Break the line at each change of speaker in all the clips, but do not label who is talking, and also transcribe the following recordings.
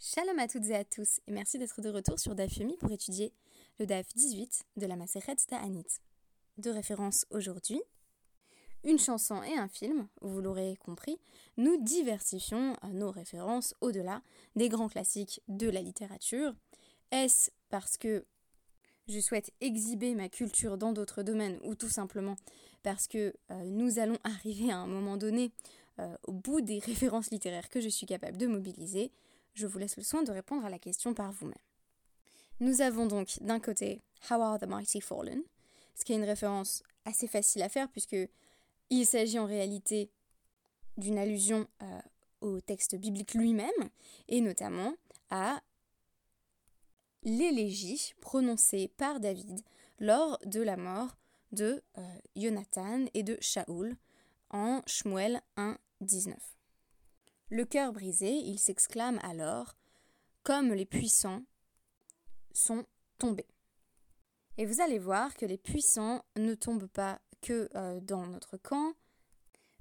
Shalom à toutes et à tous et merci d'être de retour sur DAF Yomi pour étudier le DAF 18 de la Maseret Ta'anit. De référence aujourd'hui, une chanson et un film, vous l'aurez compris, nous diversifions nos références au-delà des grands classiques de la littérature. Est-ce parce que je souhaite exhiber ma culture dans d'autres domaines ou tout simplement parce que euh, nous allons arriver à un moment donné euh, au bout des références littéraires que je suis capable de mobiliser je vous laisse le soin de répondre à la question par vous-même. Nous avons donc d'un côté How are the mighty fallen, ce qui est une référence assez facile à faire puisque il s'agit en réalité d'une allusion euh, au texte biblique lui-même et notamment à l'élégie prononcée par David lors de la mort de euh, Jonathan et de Shaoul en Shmuel 1, 19. Le cœur brisé, il s'exclame alors Comme les puissants sont tombés. Et vous allez voir que les puissants ne tombent pas que euh, dans notre camp,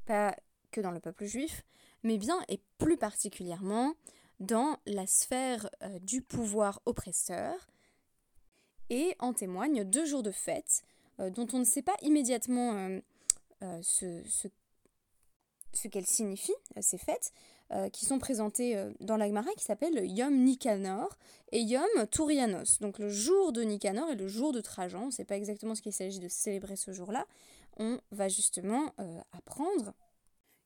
pas que dans le peuple juif, mais bien et plus particulièrement dans la sphère euh, du pouvoir oppresseur. Et en témoignent deux jours de fête euh, dont on ne sait pas immédiatement ce, qu'elles signifient, ces fêtes, euh, qui sont présentés euh, dans l'Agmara qui s'appelle Yom Nicanor et Yom Tourianos. Donc le jour de Nicanor et le jour de Trajan. On ne sait pas exactement ce qu'il s'agit de célébrer ce jour-là. On va justement euh, apprendre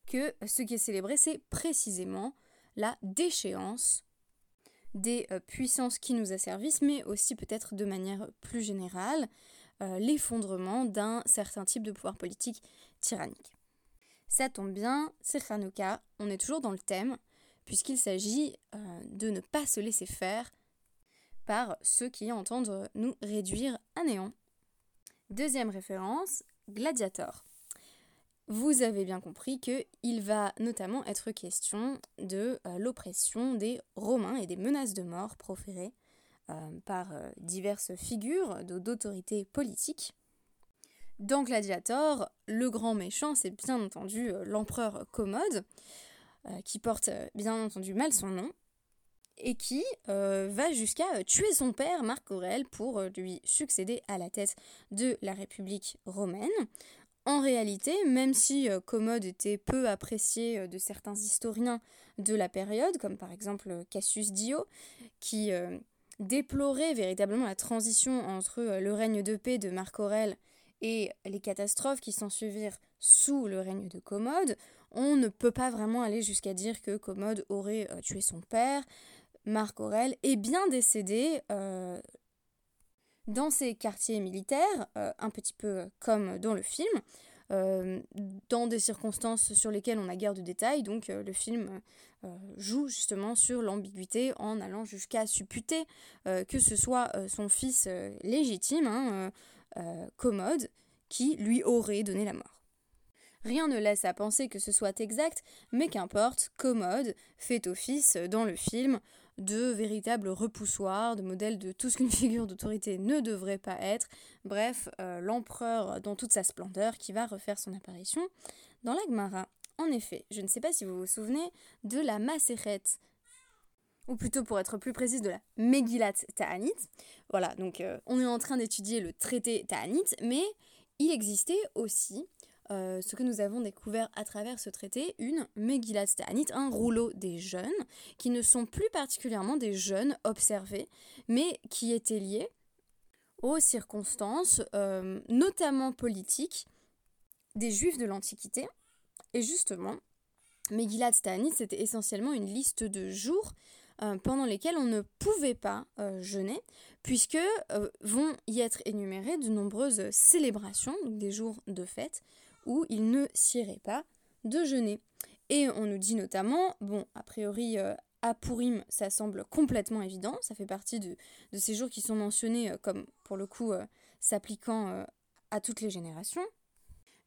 que ce qui est célébré, c'est précisément la déchéance des puissances qui nous asservissent, mais aussi peut-être de manière plus générale, l'effondrement d'un certain type de pouvoir politique tyrannique. Ça tombe bien, c'est Hanouka, on est toujours dans le thème, puisqu'il s'agit euh, de ne pas se laisser faire par ceux qui entendent nous réduire à néant. Deuxième référence, Gladiator. Vous avez bien compris qu'il va notamment être question de euh, l'oppression des Romains et des menaces de mort proférées euh, par diverses figures d'autorité politique. Dans Gladiator, le grand méchant, c'est bien entendu euh, l'empereur Commode, euh, qui porte euh, bien entendu mal son nom, et qui va jusqu'à tuer son père, Marc Aurèle, pour lui succéder à la tête de la République romaine. En réalité, même si Commode était peu apprécié de certains historiens de la période, comme par exemple Cassius Dio, qui déplorait véritablement la transition entre le règne de paix de Marc Aurèle et les catastrophes qui s'ensuivirent sous le règne de Commode, on ne peut pas vraiment aller jusqu'à dire que Commode aurait euh, tué son père. Marc Aurèle est bien décédé euh, dans ses quartiers militaires, euh, un petit peu comme dans le film, dans des circonstances sur lesquelles on a guère de détails. Donc le film joue justement sur l'ambiguïté en allant jusqu'à supputer que ce soit son fils légitime. Hein, euh, commode qui lui aurait donné la mort. Rien ne laisse à penser que ce soit exact, mais qu'importe, Commode fait office dans le film de véritable repoussoir, de modèle de tout ce qu'une figure d'autorité ne devrait pas être, bref, euh, l'empereur dans toute sa splendeur qui va refaire son apparition dans l'Agmara. En effet, je ne sais pas si vous vous souvenez de la Maseret ou plutôt pour être plus précise de la Megillat Ta'anit. Voilà, donc euh, on est en train d'étudier le traité Ta'anit, mais il existait aussi euh, ce que nous avons découvert à travers ce traité, une Megillat Ta'anit, un rouleau des jeunes, qui ne sont plus particulièrement des jeunes observés, mais qui étaient liés aux circonstances, euh, notamment politiques, des juifs de l'Antiquité. Et justement, Megillat Ta'anit, c'était essentiellement une liste de jours euh, pendant lesquels on ne pouvait pas euh, jeûner, puisque euh, vont y être énumérées de nombreuses célébrations, donc des jours de fête, où il ne s'irait pas de jeûner. Et on nous dit notamment, bon, a priori, à Purim, ça semble complètement évident, ça fait partie de, de ces jours qui sont mentionnés comme, pour le coup, s'appliquant à toutes les générations,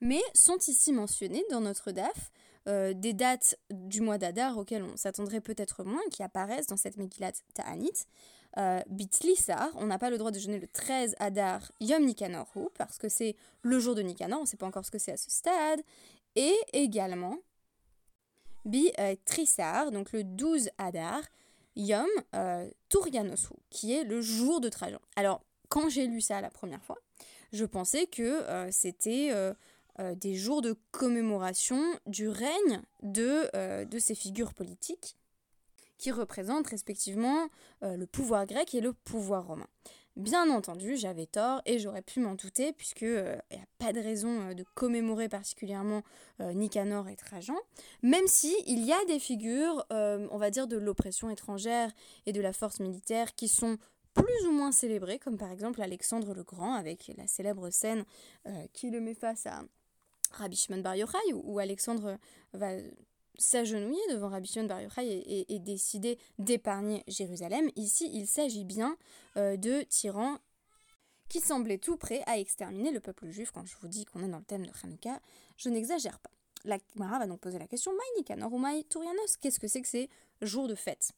mais sont ici mentionnés dans notre DAF euh, des dates du mois d'Adar auxquelles on s'attendrait peut-être moins, qui apparaissent dans cette Megillat Ta'anit. Euh, Bitlissar, on n'a pas le droit de jeûner le 13 Adar Yom Nikanor, parce que c'est le jour de Nikanor, on ne sait pas encore ce que c'est à ce stade. Et également Bi euh, Trissar, donc le 12 Adar, Yom euh, Tourianosu, qui est le jour de Trajan. Alors, quand j'ai lu ça la première fois, je pensais que c'était des jours de commémoration du règne de, de ces figures politiques qui représentent respectivement le pouvoir grec et le pouvoir romain. Bien entendu, j'avais tort et j'aurais pu m'en douter puisque il euh, n'y a pas de raison euh, de commémorer particulièrement euh, Nicanor et Trajan, même si il y a des figures, on va dire, de l'oppression étrangère et de la force militaire qui sont plus ou moins célébrées, comme par exemple Alexandre le Grand avec la célèbre scène qui le met face à Rabbi Shimon Bar Yochai, où Alexandre va s'agenouiller devant Rabbi Shimon Bar Yochai et, décider d'épargner Jérusalem. Ici, il s'agit bien euh, de tyrans qui semblaient tout prêts à exterminer le peuple juif. Quand je vous dis qu'on est dans le thème de Hanouka, je n'exagère pas. La Mara va donc poser la question Maï Tourianos Qu'est-ce que c'est que ces jours de fête?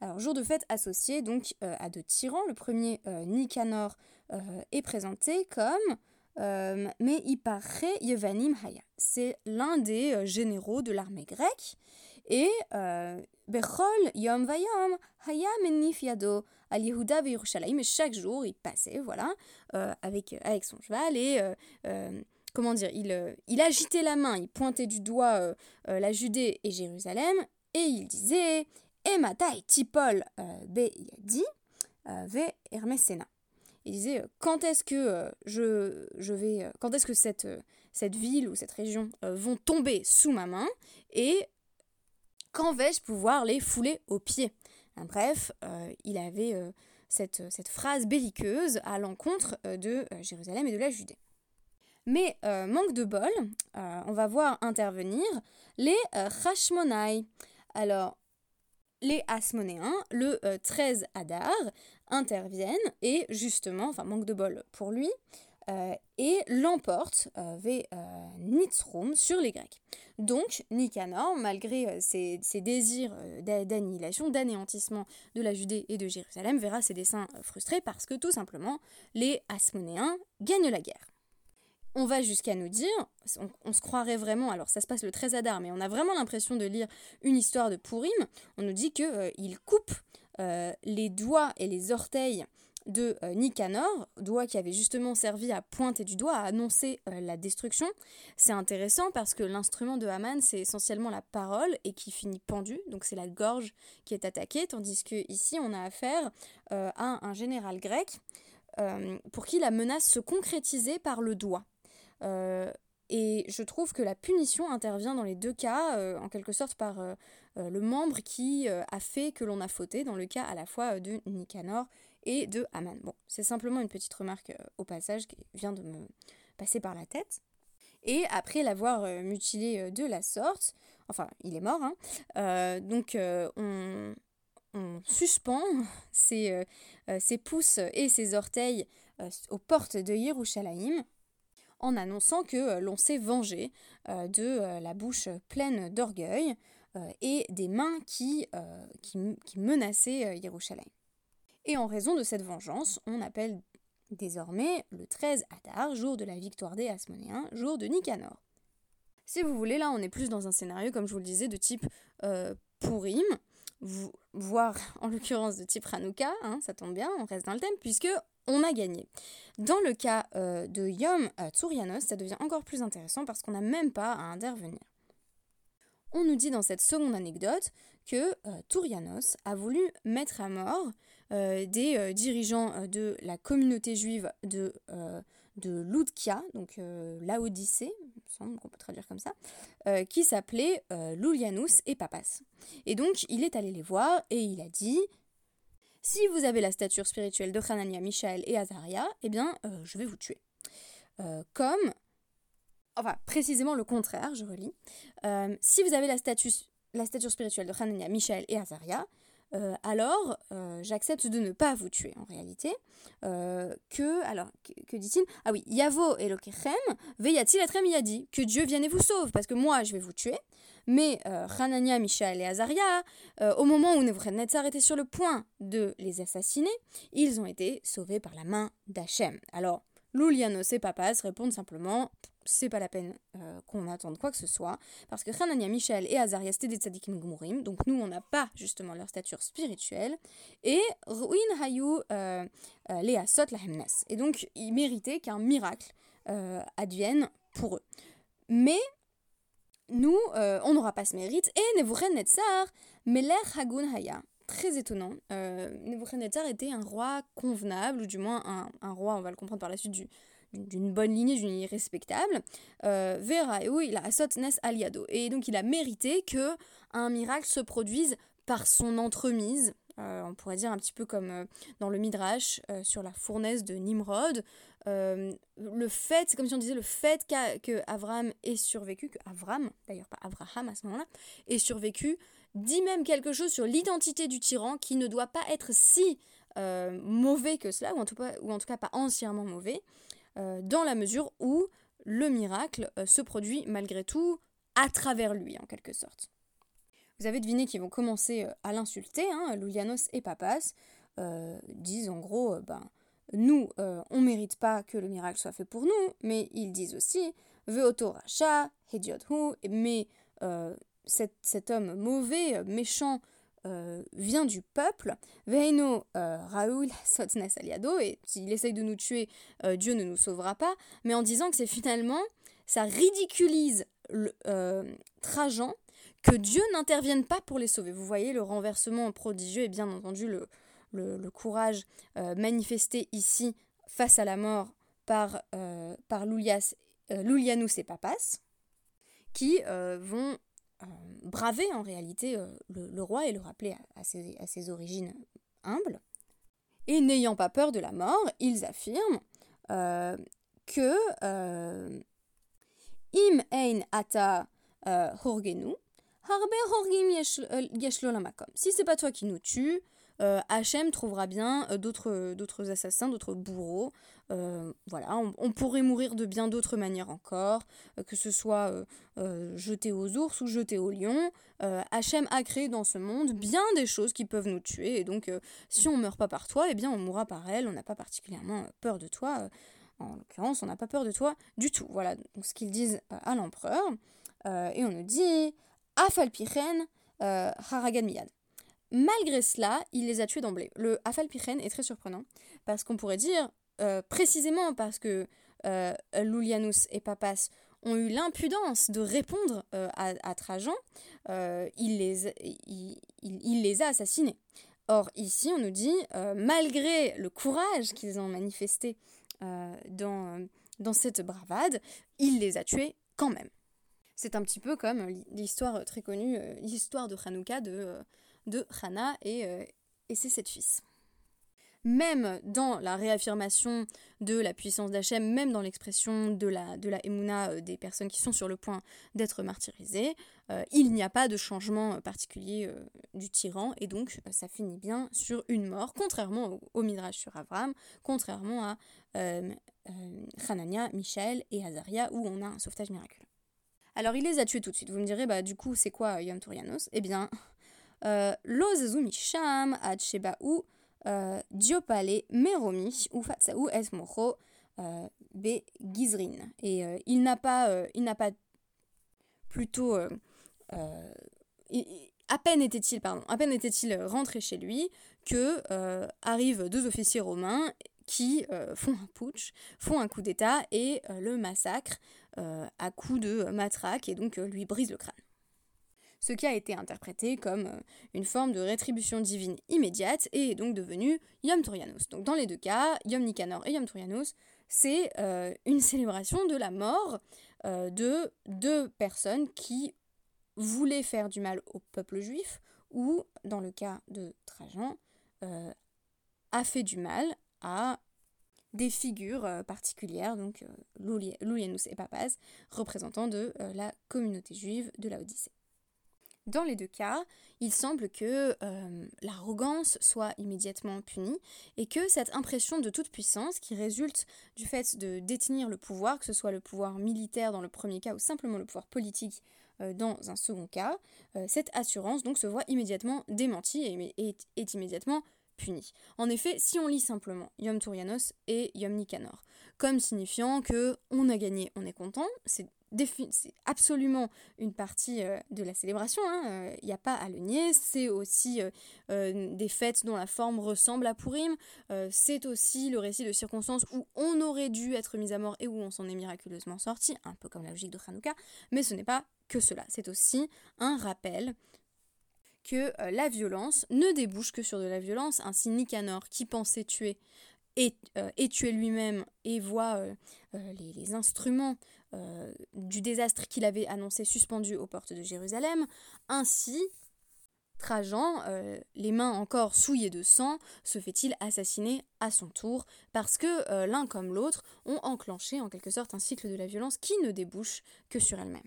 Alors, jour de fête associé donc euh, à deux tyrans. Le premier, euh, Nicanor, est présenté comme euh, mais il paraît Yevanim Haya. C'est l'un des euh, généraux de l'armée grecque. Et euh, Bechol Yom Vayom Haya Menif Yado al Yehuda Et chaque jour, il passait, voilà, avec, avec son cheval et. Comment dire, il, il agitait la main, il pointait du doigt la Judée et Jérusalem, et il disait Ematai Tipol Be Yadi Ve Hermesena il disait euh, quand est-ce que euh, je, je, vais euh, quand est-ce que cette, cette ville ou cette région vont tomber sous ma main et quand vais-je pouvoir les fouler aux pieds? Bref, il avait cette, cette, phrase belliqueuse à l'encontre de Jérusalem et de la Judée. Mais manque de bol, on va voir intervenir les Hashmonai. Alors, les Asmonéens, le 13 Adar, interviennent et justement, enfin manque de bol pour lui, euh, et l'emporte euh, vers euh, sur les Grecs. Donc Nicanor, malgré ses, désirs d'annihilation, d'anéantissement de la Judée et de Jérusalem, verra ses desseins frustrés parce que tout simplement les Asmonéens gagnent la guerre. On va jusqu'à nous dire, on, se croirait vraiment, alors ça se passe le 13 Adar, mais on a vraiment l'impression de lire une histoire de Purim, on nous dit qu'il coupe euh, les doigts et les orteils de euh, Nicanor, doigt qui avait justement servi à pointer du doigt, à annoncer euh, la destruction. C'est intéressant parce que l'instrument de Haman, c'est essentiellement la parole et qui finit pendu, donc c'est la gorge qui est attaquée, tandis que ici on a affaire à un général grec pour qui la menace se concrétisait par le doigt. Je trouve que la punition intervient dans les deux cas, en quelque sorte par euh, le membre qui euh, a fait que l'on a fauté, dans le cas à la fois euh, de Nicanor et de Haman. Bon, c'est simplement une petite remarque au passage qui vient de me passer par la tête. Et après l'avoir mutilé de la sorte, enfin il est mort, hein, donc on, suspend ses, ses, pouces et ses orteils aux portes de Yerushalayim en annonçant que l'on s'est vengé de la bouche pleine d'orgueil euh, et des mains qui, euh, qui, menaçaient euh, Yerushalayim. Et en raison de cette vengeance, on appelle désormais le 13 Adar, jour de la victoire des Asmonéens, jour de Nicanor. Si vous voulez, là on est plus dans un scénario, comme je vous le disais, de type euh, Purim, voire en l'occurrence de type Hanouka, hein, ça tombe bien, on reste dans le thème, puisque on a gagné. Dans le cas de Yom Tsurianos, ça devient encore plus intéressant parce qu'on n'a même pas à intervenir on nous dit dans cette seconde anecdote que euh, Tourianos a voulu mettre à mort euh, des euh, dirigeants de la communauté juive de, de donc Laodicée, il peut traduire comme ça, qui s'appelait Loulianus et Papas. Et donc il est allé les voir et il a dit si vous avez la stature spirituelle de Hanania, Michael et Azaria, eh bien je vais vous tuer. comme enfin précisément le contraire, je relis. Euh, si vous avez la, stature spirituelle de Hanania, Michel et Azaria, euh, alors euh, j'accepte de ne pas vous tuer en réalité. que, alors, que, dit-il? Ah oui, Yavo et Lokechem, Veyatil etrem yadi, que Dieu vienne et vous sauve, parce que moi je vais vous tuer. Mais Hanania, Michel et Azaria, au moment où Nebuchadnezzar était sur le point de les assassiner, ils ont été sauvés par la main d'Hachem. Alors, Loulianos et Papas répondent simplement c'est pas la peine euh, qu'on attende quoi que ce soit, parce que Hanania, Michel et Azaria, c'était des tzadikim gumurim, donc nous, on n'a pas justement leur stature spirituelle, et Ruin Hayu euh, euh, Lea Sot la Et donc, ils méritaient qu'un miracle advienne pour eux. Mais nous, on n'aura pas ce mérite, et Nevuchen Netzar, Meler Hagun Haya, très étonnant. Nebuchadnezzar était un roi convenable, ou du moins un, un, roi, on va le comprendre par la suite, du, d'une bonne lignée, d'une lignée respectable. Euh, Vera, et il a Nes Aliado. Et donc il a mérité que un miracle se produise par son entremise. Euh, on pourrait dire un petit peu comme euh, dans le Midrash sur la fournaise de Nimrod. le fait, c'est comme si on disait le fait que Avram ait survécu, que Avram, d'ailleurs pas Abraham à ce moment-là, ait survécu, dit même quelque chose sur l'identité du tyran qui ne doit pas être si mauvais que cela, ou en, tout cas, ou en tout cas pas entièrement mauvais. Euh, dans la mesure où le miracle euh, se produit malgré tout à travers lui, en quelque sorte. Vous avez deviné qu'ils vont commencer euh, à l'insulter, hein, et Papas disent en gros, ben, nous, on ne mérite pas que le miracle soit fait pour nous, mais ils disent aussi, Veoto Racha, Hediothu, mais cet, homme mauvais, méchant, euh, vient du peuple. Veino euh, Raoul Sotnes Aliado, et s'il essaye de nous tuer, euh, Dieu ne nous sauvera pas, mais en disant que c'est finalement, ça ridiculise le, Trajan que Dieu n'intervienne pas pour les sauver. Vous voyez le renversement prodigieux et bien entendu le, courage manifesté ici face à la mort par, par et Papas, qui vont braver en réalité euh, le, roi et le rappeler à, ses, origines humbles. Et n'ayant pas peur de la mort, ils affirment euh, que im ein ata horgenu, harbe horgim. Si c'est pas toi qui nous tue, euh, Hachem trouvera bien euh, d'autres, assassins, d'autres bourreaux. Euh, voilà, on, pourrait mourir de bien d'autres manières encore, que ce soit jeté aux ours ou jeté aux lions. Hachem a créé dans ce monde bien des choses qui peuvent nous tuer, et donc si on meurt pas par toi, eh bien on mourra par elle, on n'a pas particulièrement peur de toi. en l'occurrence, on n'a pas peur de toi du tout. Voilà ce qu'ils disent à l'empereur. et on nous dit Afalpichen Haragan Miyad. Malgré cela, il les a tués d'emblée. Le Afalpichen est très surprenant, parce qu'on pourrait dire, euh, précisément parce que euh, Loulianus et Papas ont eu l'impudence de répondre euh, à, Trajan, il les, il, les a assassinés. Or, ici, on nous dit, malgré le courage qu'ils ont manifesté dans, dans cette bravade, il les a tués quand même. C'est un petit peu comme l'histoire très connue, l'histoire de Hanouka de de Hana et, euh, et ses sept fils. Même dans la réaffirmation de la puissance d'Hachem, même dans l'expression de la, de la euh, des personnes qui sont sur le point d'être martyrisées, euh, il n'y a pas de changement particulier du tyran et donc ça finit bien sur une mort, contrairement au, Midrash sur Avram, contrairement à Hanania, Michel et Azaria où on a un sauvetage miraculeux. Alors il les a tués tout de suite. Vous me direz, bah du coup c'est quoi Yom Tourianos Eh bien, lo sham ad sheba'u diopale ou mocho be gizrin. Et euh, il n'a pas, euh, plutôt, euh, à peine était-il, pardon, à peine était-il rentré chez lui que arrivent deux officiers romains qui font un putsch, font un coup d'État et le massacre à coups de matraque et donc lui brisent le crâne ce qui a été interprété comme euh, une forme de rétribution divine immédiate et est donc devenu Yom Torianos. Donc dans les deux cas, Yom Nicanor et Yom Torianos, c'est euh, une célébration de la mort euh, de deux personnes qui voulaient faire du mal au peuple juif ou, dans le cas de Trajan, a fait du mal à des figures particulières, donc Loulianus et Papas, représentants de la communauté juive de la Odyssée. Dans les deux cas, il semble que euh, l'arrogance soit immédiatement punie et que cette impression de toute puissance qui résulte du fait de détenir le pouvoir, que ce soit le pouvoir militaire dans le premier cas ou simplement le pouvoir politique euh, dans un second cas, euh, cette assurance donc se voit immédiatement démentie et est, immédiatement En effet, si on lit simplement Yom Tourianos et Yom Nicanor, comme signifiant que on a gagné, on est content, c'est c'est absolument une partie euh, de la célébration, il hein, n'y euh, a pas à le nier, c'est aussi euh, des fêtes dont la forme ressemble à Purim, c'est aussi le récit de circonstances où on aurait dû être mis à mort et où on s'en est miraculeusement sorti, un peu comme la logique de Hanouka, mais ce n'est pas que cela, c'est aussi un rappel que la violence ne débouche que sur de la violence, ainsi Nicanor qui pensait tuer et, tuer lui-même et voit les, les, instruments euh, du désastre qu'il avait annoncé suspendu aux portes de Jérusalem. Ainsi, Trajan, euh, les mains encore souillées de sang, se fait-il assassiner à son tour, parce que euh, l'un comme l'autre ont enclenché en quelque sorte un cycle de la violence qui ne débouche que sur elle-même.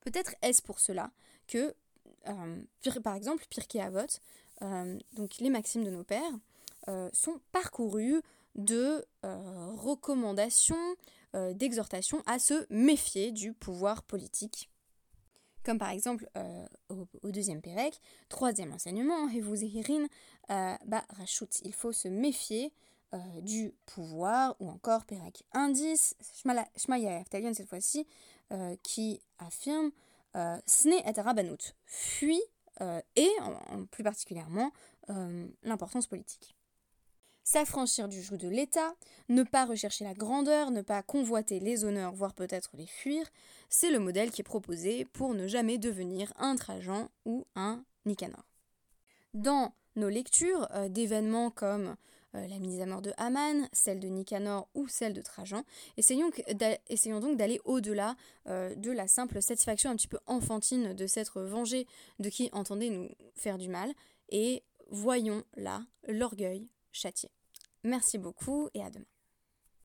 Peut-être est-ce pour cela que, par exemple, Pirkei Avot, donc les maximes de nos pères, sont parcourus de recommandations, euh, d'exhortation à se méfier du pouvoir politique. Comme par exemple euh, au, deuxième Pérec, troisième enseignement, et vous euh, bah, Rachut, il faut se méfier du pouvoir, ou encore Pérec indice, Shmaya Talion cette fois-ci, qui affirme Sne et Rabanut, fuit et en plus particulièrement l'importance politique s'affranchir du joug de l'État, ne pas rechercher la grandeur, ne pas convoiter les honneurs, voire peut-être les fuir, c'est le modèle qui est proposé pour ne jamais devenir un Trajan ou un Nicanor. Dans nos lectures euh, d'événements comme euh, la mise à mort de Haman, celle de Nicanor ou celle de Trajan, essayons, donc d'aller au-delà euh, de la simple satisfaction un petit peu enfantine de s'être vengé de qui entendait nous faire du mal, et voyons là l'orgueil châtié. Merci beaucoup et à demain.